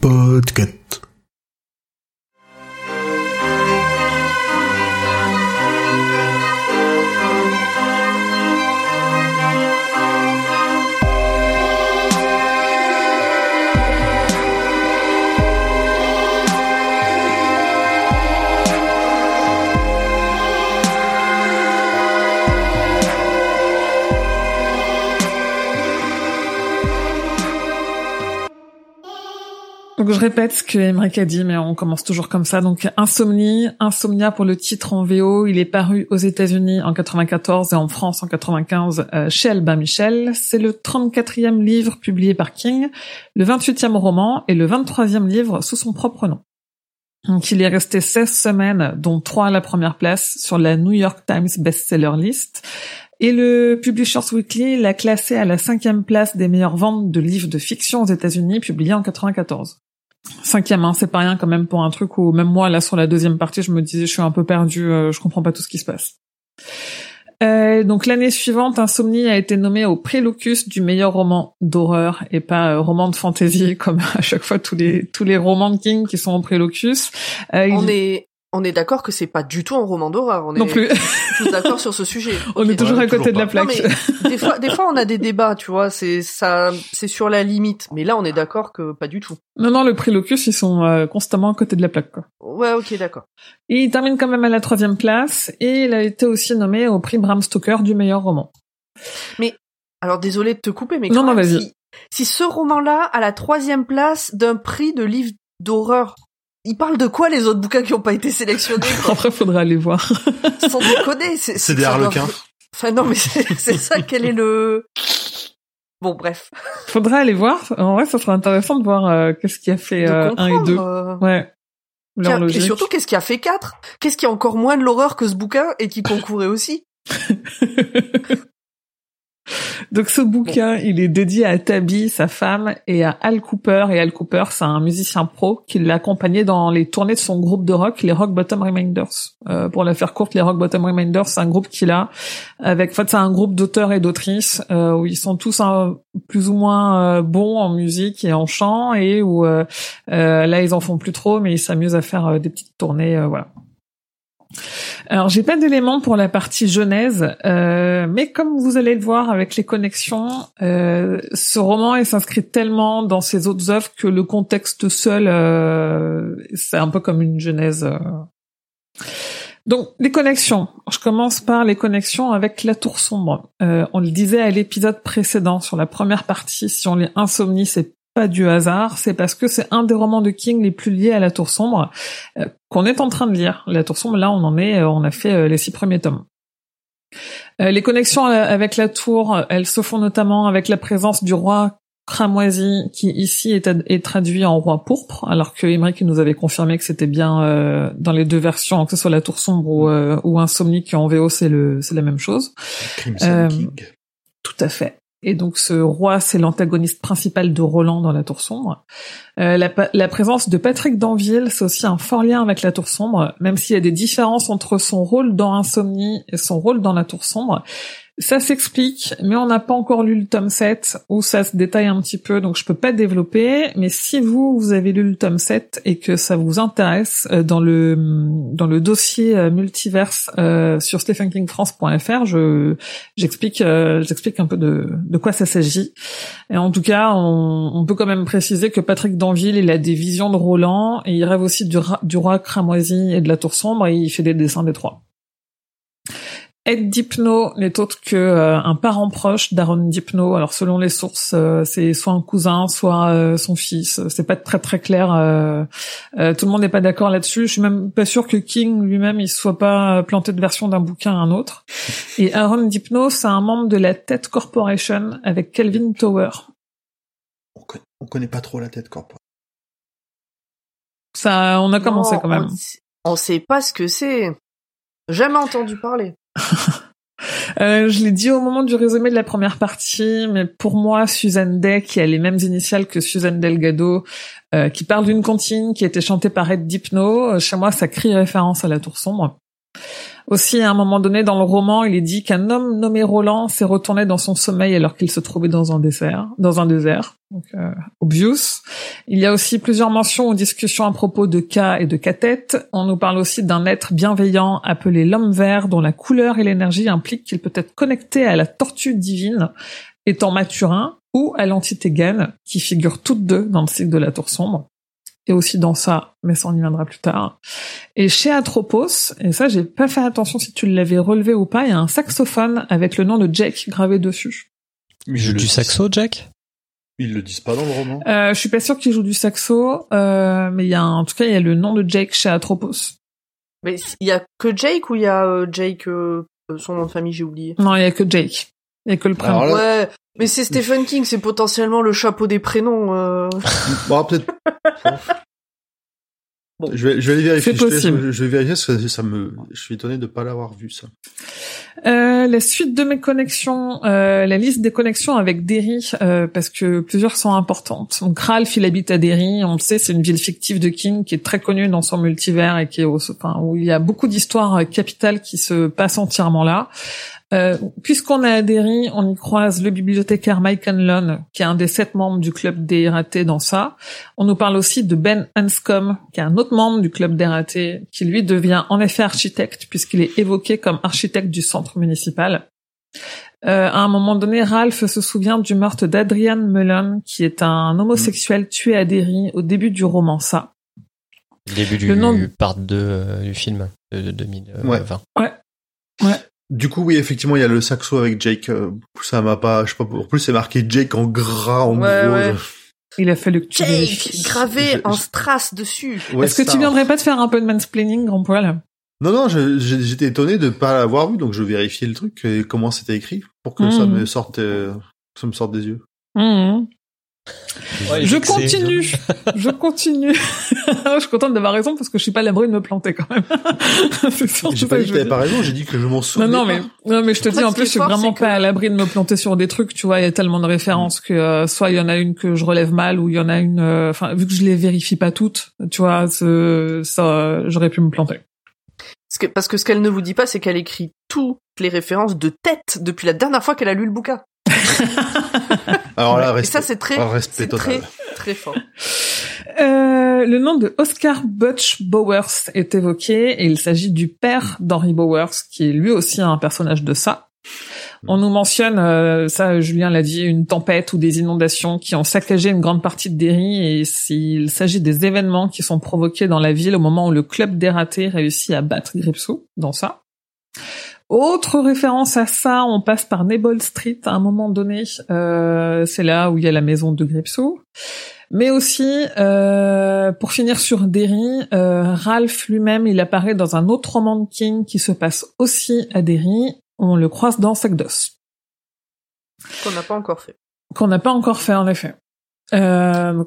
Podcast. Donc je répète ce que Emmerich a dit, mais on commence toujours comme ça. Donc Insomnie, Insomnia pour le titre en VO, il est paru aux États-Unis en 94 et en France en 95 euh, chez Albin Michel. C'est le 34e livre publié par King, le 28e roman et le 23e livre sous son propre nom. Il est resté 16 semaines, dont 3 à la première place sur la New York Times bestseller list. Et le Publishers Weekly l'a classé à la cinquième place des meilleures ventes de livres de fiction aux États-Unis, publié en 94. Cinquième, hein, c'est pas rien quand même pour un truc où même moi là sur la deuxième partie, je me disais je suis un peu perdu, euh, je comprends pas tout ce qui se passe. Euh, donc l'année suivante, Insomnie a été nommé au prix Locus du meilleur roman d'horreur et pas euh, roman de fantasy comme à chaque fois tous les tous les romans de King qui sont au prix Locus. Euh, on est on est d'accord que c'est pas du tout un roman d'horreur. On est non plus. tous d'accord sur ce sujet. On est toujours à côté de la plaque. mais des fois, des fois, on a des débats, tu vois. C'est ça, c'est sur la limite. Mais là, on est d'accord que pas du tout. Non, non, le prix Locus, ils sont euh, constamment à côté de la plaque. Quoi. Ouais, ok, d'accord. Et il termine quand même à la troisième place et il a été aussi nommé au prix Bram Stoker du meilleur roman. Mais alors, désolé de te couper, mais non, non, vas-y. Si, si ce roman-là a la troisième place d'un prix de livre d'horreur ils parlent de quoi les autres bouquins qui ont pas été sélectionnés Après, faudra aller voir. Sans déconner, c'est c'est des harlequins. Enfin non, mais c'est ça. Quel est le Bon, bref. Faudra aller voir. En vrai, ça serait intéressant de voir euh, qu'est-ce qui a fait euh, un et deux. Euh... Ouais. Et surtout, qu'est-ce qui a fait quatre? Qu'est-ce qui a encore moins de l'horreur que ce bouquin et qui concourait aussi? Donc ce bouquin, il est dédié à Tabby, sa femme, et à Al Cooper. Et Al Cooper, c'est un musicien pro qui l'a accompagné dans les tournées de son groupe de rock, les Rock Bottom Reminders. Euh, pour la faire courte, les Rock Bottom Reminders, c'est un groupe qu'il a avec, en fait, c'est un groupe d'auteurs et d'autrices euh, où ils sont tous un, plus ou moins euh, bons en musique et en chant, et où euh, là ils en font plus trop, mais ils s'amusent à faire des petites tournées, voilà. Alors j'ai pas d'éléments pour la partie genèse, euh, mais comme vous allez le voir avec les connexions, euh, ce roman s'inscrit tellement dans ses autres œuvres que le contexte seul, euh, c'est un peu comme une genèse. Euh. Donc les connexions. Je commence par les connexions avec la Tour sombre. Euh, on le disait à l'épisode précédent sur la première partie, si on lit Insomnie, c'est pas du hasard, c'est parce que c'est un des romans de King les plus liés à la Tour sombre euh, qu'on est en train de lire. La Tour sombre, là, on en est, euh, on a fait euh, les six premiers tomes. les connexions avec la Tour, elles se font notamment avec la présence du roi cramoisi, qui ici est, traduit en roi pourpre, alors que Emmerich nous avait confirmé que c'était bien dans les deux versions, que ce soit la Tour sombre ou, ou Insomnie, qui en VO c'est le c'est la même chose. King. Tout à fait. Et donc ce roi, c'est l'antagoniste principal de Roland dans La Tour Sombre. Euh, la, la, présence de Patrick Danville, c'est aussi un fort lien avec La Tour Sombre, même s'il y a des différences entre son rôle dans Insomnie et son rôle dans La Tour Sombre. Ça s'explique, mais on n'a pas encore lu le tome 7 où ça se détaille un petit peu, donc je peux pas développer. Mais si vous, vous avez lu le tome 7 et que ça vous intéresse, euh, dans le dans le dossier euh, multiverse euh, sur stephenkingfrance.fr, je j'explique j'explique un peu de de quoi ça s'agit. Et en tout cas, on, peut quand même préciser que Patrick Danville, il a des visions de Roland et il rêve aussi du, du roi cramoisi et de la tour sombre et il fait des dessins des trois. Ed Dipno n'est autre que euh, un parent proche d'Aaron Dipno. Alors selon les sources, euh, c'est soit un cousin, soit euh, son fils. C'est pas très très clair. tout le monde n'est pas d'accord là-dessus. Je suis même pas sûr que King lui-même il soit pas planté de version d'un bouquin à un autre. Et Aaron Dipno, c'est un membre de la Tête Corporation avec Kelvin Tower. On connaît, connaît pas trop la Tête Corporation. Ça, on a commencé quand même. On, on sait pas ce que c'est. Jamais entendu parler. Euh, je l'ai dit au moment du résumé de la première partie, mais pour moi, Suzanne Day, qui a les mêmes initiales que Suzanne Delgado, euh, qui parle d'une comptine qui a été chantée par Ed Dipno, euh, chez moi, ça crie référence à la Tour Sombre. Aussi, à un moment donné dans le roman, il est dit qu'un homme nommé Roland s'est retourné dans son sommeil alors qu'il se trouvait dans un désert, dans un désert. Donc, euh, obvious. Il y a aussi plusieurs mentions ou discussions à propos de K et de Katet. On nous parle aussi d'un être bienveillant appelé l'homme vert dont la couleur et l'énergie impliquent qu'il peut être connecté à la tortue divine étant Mathurin ou à l'entité Gaine qui figurent toutes deux dans le cycle de la tour sombre et aussi dans ça, mais ça on y viendra plus tard. Et chez Atropos, et ça j'ai pas fait attention si tu l'avais relevé ou pas, il y a un saxophone avec le nom de Jake gravé dessus. Il joue du saxo, Jack Ils le disent pas dans le roman. Euh, je suis pas sûr qu'il joue du saxo, euh, mais il y a en tout cas il y a le nom de Jake chez Atropos. Mais il y a que Jake ou il y a euh, Jake euh, son nom de famille j'ai oublié? Non, il y a que Jake. Il y a que le prénom. Alors là- Ouais, mais c'est Stephen King, c'est potentiellement le chapeau des prénoms. euh. Bon, peut-être. Bon. Je vais, je vais aller vérifier. C'est possible. je vais vérifier parce que ça me, je suis étonné de pas l'avoir vu ça. Euh, la suite de mes connexions, euh, la liste des connexions avec Derry, euh, parce que plusieurs sont importantes. Donc Ralph, il habite à Derry, on le sait, c'est une ville fictive de King qui est très connue dans son multivers et qui est au, enfin, où il y a beaucoup d'histoires capitales qui se passent entièrement là. Euh, Puisqu'on est à Derry, on y croise le bibliothécaire Mike Hanlon, qui est un des sept membres du club des ratés dans ça. On nous parle aussi de Ben Hanscom, qui est un autre membre du club des ratés, qui lui devient en effet architecte, puisqu'il est évoqué comme architecte du centre municipal. Euh, à un moment donné, Ralph se souvient du meurtre d'Adrian Mullen, qui est un homosexuel tué à Derry au début du roman Ça. Début du Le nom de- part 2 euh, du film de, de 2020. Ouais. Du coup, oui, effectivement, il y a le saxo avec Jake. euh, Ça m'a pas, je sais pas. En plus, c'est marqué Jake en gras, en Ouais, gros. ouais. Il a fallu que tu Jake gravé Je- en strass dessus. Ouais, Est-ce que tu viendrais pas te faire un peu de mansplaining, grand poil? Non, non, j'étais étonné de pas l'avoir vu, donc je vérifiais le truc et comment c'était écrit pour que ça Mhm. me sorte, euh, ça me sorte des yeux. Mhm. Ouais, Je continue, je continue. je suis contente d'avoir raison parce que je suis pas à l'abri de me planter quand même. J'ai pas que dit je que t'avais pas raison, j'ai dit que je m'en Non, souvenais non, pas. mais, non, mais je te dis, en plus, je suis fort, vraiment pas que- à l'abri de me planter sur des trucs, tu vois, il y a tellement de références que, euh, soit il y en a une que je relève mal, ou il y en a une, euh, enfin, vu que je les vérifie pas toutes, tu vois, ce- ça, euh, j'aurais pu me planter. Parce que, parce que ce qu'elle ne vous dit pas, c'est qu'elle écrit toutes les références de tête depuis la dernière fois qu'elle a lu le bouquin. Alors là, Et respect, ça, c'est très, respect c'est total. très, très fort. Euh, le nom de Oscar Butch Bowers est évoqué et il s'agit du père d'Henry Bowers, qui est lui aussi un personnage de ça. On nous mentionne, euh, ça Julien l'a dit, une tempête ou des inondations qui ont saccagé une grande partie de Derry et s'il s'agit des événements qui sont provoqués dans la ville au moment où le club des ratés réussit à battre Gripsou dans ça. Autre référence à ça, on passe par Nebel Street à un moment donné. Euh, c'est là où il y a la maison de Gripsou. Mais aussi, euh, pour finir sur Derry, euh, Ralph lui-même, il apparaît dans un autre roman de King qui se passe aussi à Derry. On le croise dans Sagdos, Qu'on n'a pas encore fait. qu'on n'a pas encore fait en effet. Euh,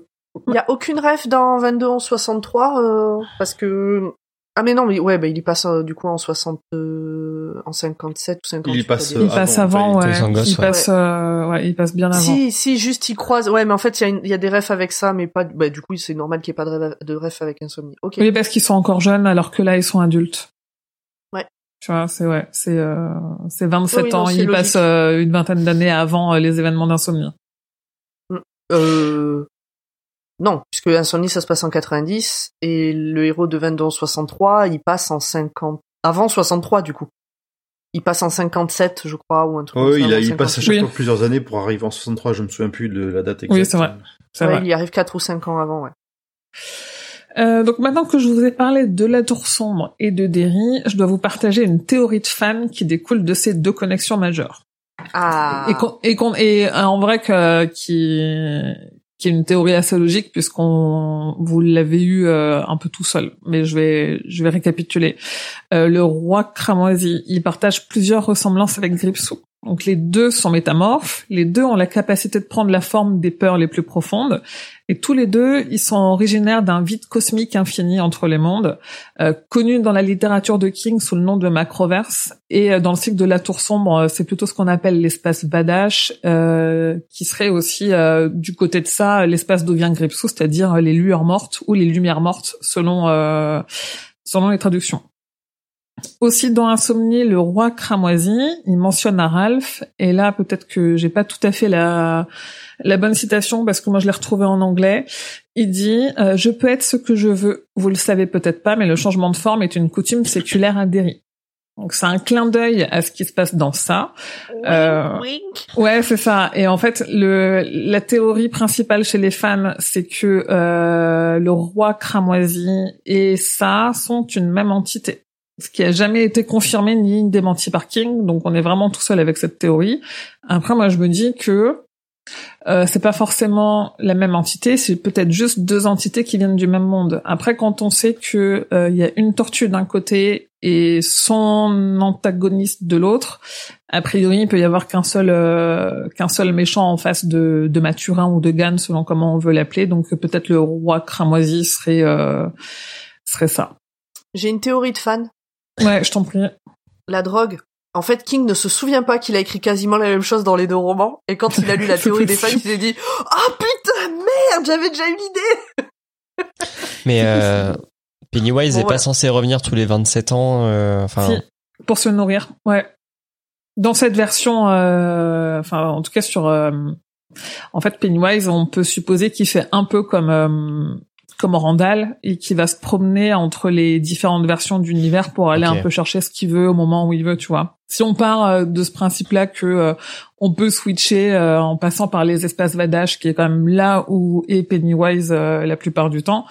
Il y a aucune ref dans 22 en 63, euh, parce que, ah mais non, mais ouais, bah, il y passe euh, du coup en 60, euh, en 57 ou 58. Il y passe, Derry. il Euh, passe avant, ouais. il passe en gosse, il ouais. passe, euh, ouais, il passe bien avant. Si, si, juste il croise. Ouais, mais en fait, il y, a une- il y a des refs avec ça, mais pas. Bah, du coup, c'est normal qu'il n'y ait pas de ref, de ref avec Insomnie. Ok. Oui, parce qu'ils sont encore jeunes, alors que là, ils sont adultes. Ouais. Tu vois, c'est ouais, c'est euh, c'est 27 Oui, non, ans. Ils logique. passent euh, une vingtaine d'années avant euh, les événements d'insomnie. Euh... Non, puisque Insomnie, ça se passe en 90, et le héros de 22 en 63, il passe en 50... Avant 63, du coup. Il passe en 57, je crois, ou un truc Ouais, comme ça. il, a, il passe à 58. chaque Oui. fois plusieurs années pour arriver en 63, je me souviens plus de la date exacte. Oui, c'est vrai. C'est Ouais, vrai. il y arrive 4 ou 5 ans avant, ouais. Euh, donc maintenant que je vous ai parlé de la Tour Sombre et de Derry, je dois vous partager une théorie de fan qui découle de ces deux connexions majeures. Ah. Et, qu'on, et, qu'on, et euh, en vrai que, qui, qui est une théorie assez logique puisqu'on vous l'avez eu euh, un peu tout seul. Mais je vais je vais récapituler. Euh, le roi cramoisi, il partage plusieurs ressemblances avec Gripsou. Donc les deux sont métamorphes, les deux ont la capacité de prendre la forme des peurs les plus profondes, et tous les deux, ils sont originaires d'un vide cosmique infini entre les mondes, euh, connu dans la littérature de King sous le nom de Macroverse, et euh, dans le cycle de la Tour Sombre, euh, c'est plutôt ce qu'on appelle l'espace Badash, euh, qui serait aussi euh, du côté de ça l'espace d'où vient Gripsou, c'est-à-dire les lueurs mortes ou les lumières mortes selon euh, selon les traductions. Aussi dans Insomnie, le roi cramoisi, il mentionne à Ralph, et là peut-être que j'ai pas tout à fait la la bonne citation parce que moi je l'ai retrouvé en anglais. Il dit euh, Je peux être ce que je veux. Vous le savez peut-être pas, mais le changement de forme est une coutume séculaire à Derry. Donc c'est un clin d'œil à ce qui se passe dans ça. Euh, ouais, c'est ça. Et en fait, le la théorie principale chez les fans, c'est que euh, le roi cramoisi et ça sont une même entité. Ce qui a jamais été confirmé ni démenti par King. Donc on est vraiment tout seul avec cette théorie. Après, moi je me dis que euh, c'est pas forcément la même entité, c'est peut-être juste deux entités qui viennent du même monde. Après, quand on sait que il y a une tortue d'un côté et son antagoniste de l'autre, a priori, il peut y avoir qu'un seul euh, qu'un seul méchant en face de, de Mathurin ou de Gann, selon comment on veut l'appeler. Donc peut-être le roi cramoisi serait euh, serait ça. J'ai une théorie de fan. Ouais, je t'en prie. La drogue. En fait, King ne se souvient pas qu'il a écrit quasiment la même chose dans les deux romans. Et quand il a lu la théorie des fans, il s'est dit « Ah oh, putain, merde, j'avais déjà eu l'idée !» Mais euh, Pennywise n'est pas censé revenir tous les 27 ans. Euh, si, pour se nourrir. Ouais. Dans cette version, euh, enfin, en tout cas sur, euh, en fait, Pennywise, on peut supposer qu'il fait un peu comme euh, comme Randall et qui va se promener entre les différentes versions d'univers pour aller un peu chercher ce qu'il veut au moment où il veut, tu vois. Si on part euh, de ce principe-là que euh, on peut switcher euh, en passant par les espaces Vadash, qui est quand même là où est Pennywise euh, la plupart du temps,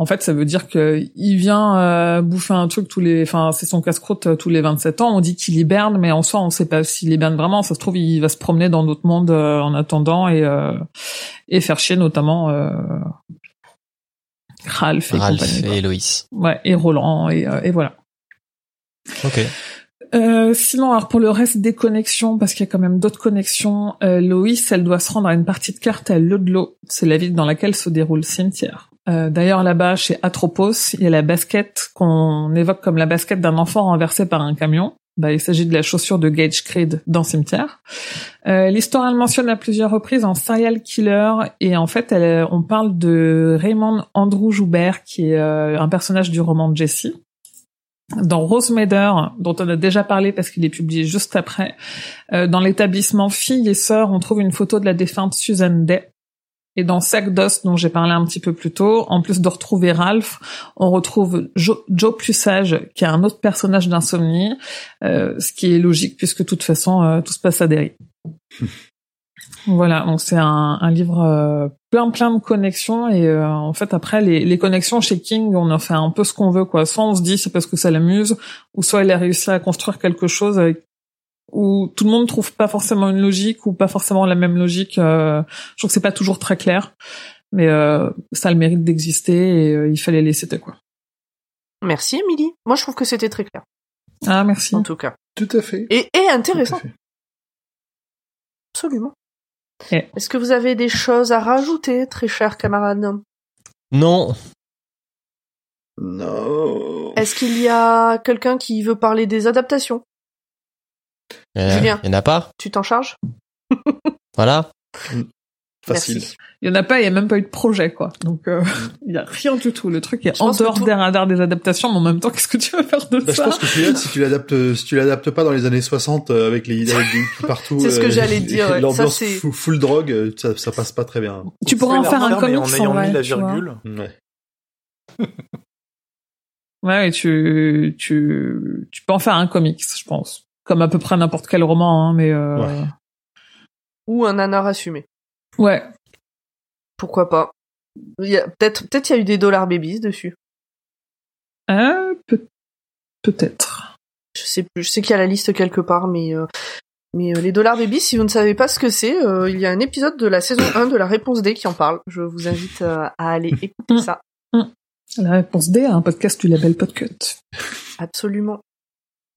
en fait, ça veut dire que il vient euh, bouffer un truc tous les, enfin, c'est son casse-croûte euh, tous les 27 ans. On dit qu'il hiberne, mais en soi, on sait pas s'il hiberne vraiment. Ça se trouve, il va se promener dans d'autres mondes euh, en attendant et euh, et faire chier notamment euh, Ralph et Ralph compagnie. et Loïs. Ouais, et Roland et, euh, et voilà. Ok. Euh, sinon, alors pour le reste des connexions, parce qu'il y a quand même d'autres connexions, euh, Loïs, elle doit se rendre à une partie de carte à Ludlow. C'est la ville dans laquelle se déroule le cimetière. Euh, D'ailleurs, là-bas, chez Atropos, il y a la basket qu'on évoque comme la basket d'un enfant renversé par un camion. Bah, il s'agit de la chaussure de Gage Creed dans Cimetière. Euh, L'histoire, elle mentionne à plusieurs reprises un serial killer et en fait, elle, on parle de Raymond Andrew Joubert, qui est euh, un personnage du roman de Jesse dans Rosemader, dont on a déjà parlé parce qu'il est publié juste après, euh, dans l'établissement filles et sœurs, on trouve une photo de la défunte Susan Day. Et dans Sac d'os, dont j'ai parlé un petit peu plus tôt, en plus de retrouver Ralph, on retrouve Joe, Joe plus sage, qui est un autre personnage d'insomnie, euh, ce qui est logique puisque de toute façon euh, tout se passe à Derry. Voilà, donc c'est un, un livre euh, plein plein de connexions et euh, en fait après les, les connexions chez King, on en fait un peu ce qu'on veut quoi. Soit on se dit c'est parce que ça l'amuse, ou soit il a réussi à construire quelque chose avec où tout le monde trouve pas forcément une logique ou pas forcément la même logique. euh, je trouve que c'est pas toujours très clair, mais euh, ça a le mérite d'exister et euh, il fallait les citer quoi. Merci, Émilie. Moi, je trouve que c'était très clair, Ah merci. en tout cas. Tout à fait. Et, et Tout à intéressant, fait. absolument. Et- Est-ce que vous avez des choses à rajouter, très chers camarades? Non. Non. Est-ce qu'il y a quelqu'un qui veut parler des adaptations? Il y en a- Julien. il y en a pas. Tu t'en charges Voilà. Facile. Merci. Il y en a pas, il y a même pas eu de projet quoi. Donc euh, il y a rien du tout. Le truc est Je en dehors tout- des radars des adaptations, mais en même temps, qu'est-ce que tu vas faire de Bah, je ça pense que celui-là, si tu l'adaptes, si tu l'adaptes pas dans les années 60 euh, avec les avec hippies partout, C'est ce que euh, j'allais dire, ouais. L'ambiance full, full drogue, euh, ça, ça passe pas très bien. Tu pourrais en faire un comics en ayant mis la virgule. Ouais. Ouais, tu, tu peux en faire un comics, je pense. Comme à peu près n'importe quel roman, hein, mais euh... Ouais. Ou un nanar assumé ouais. Pourquoi pas Il y a peut-être peut-être il y a eu des dollars babies dessus. Euh, peut- peut-être. Je sais plus. Je sais qu'il y a la liste quelque part, mais euh, mais euh, les dollars babies, si vous ne savez pas ce que c'est, euh, il y a un épisode de la saison 1 de la réponse D qui en parle. Je vous invite euh, à aller écouter ça. La réponse D à un podcast du label Podcut. Absolument.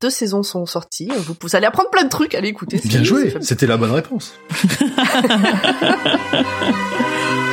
Deux saisons sont sorties. Vous, vous allez apprendre plein de trucs. Allez écouter. c'est- Bien joué. C'était la bonne réponse.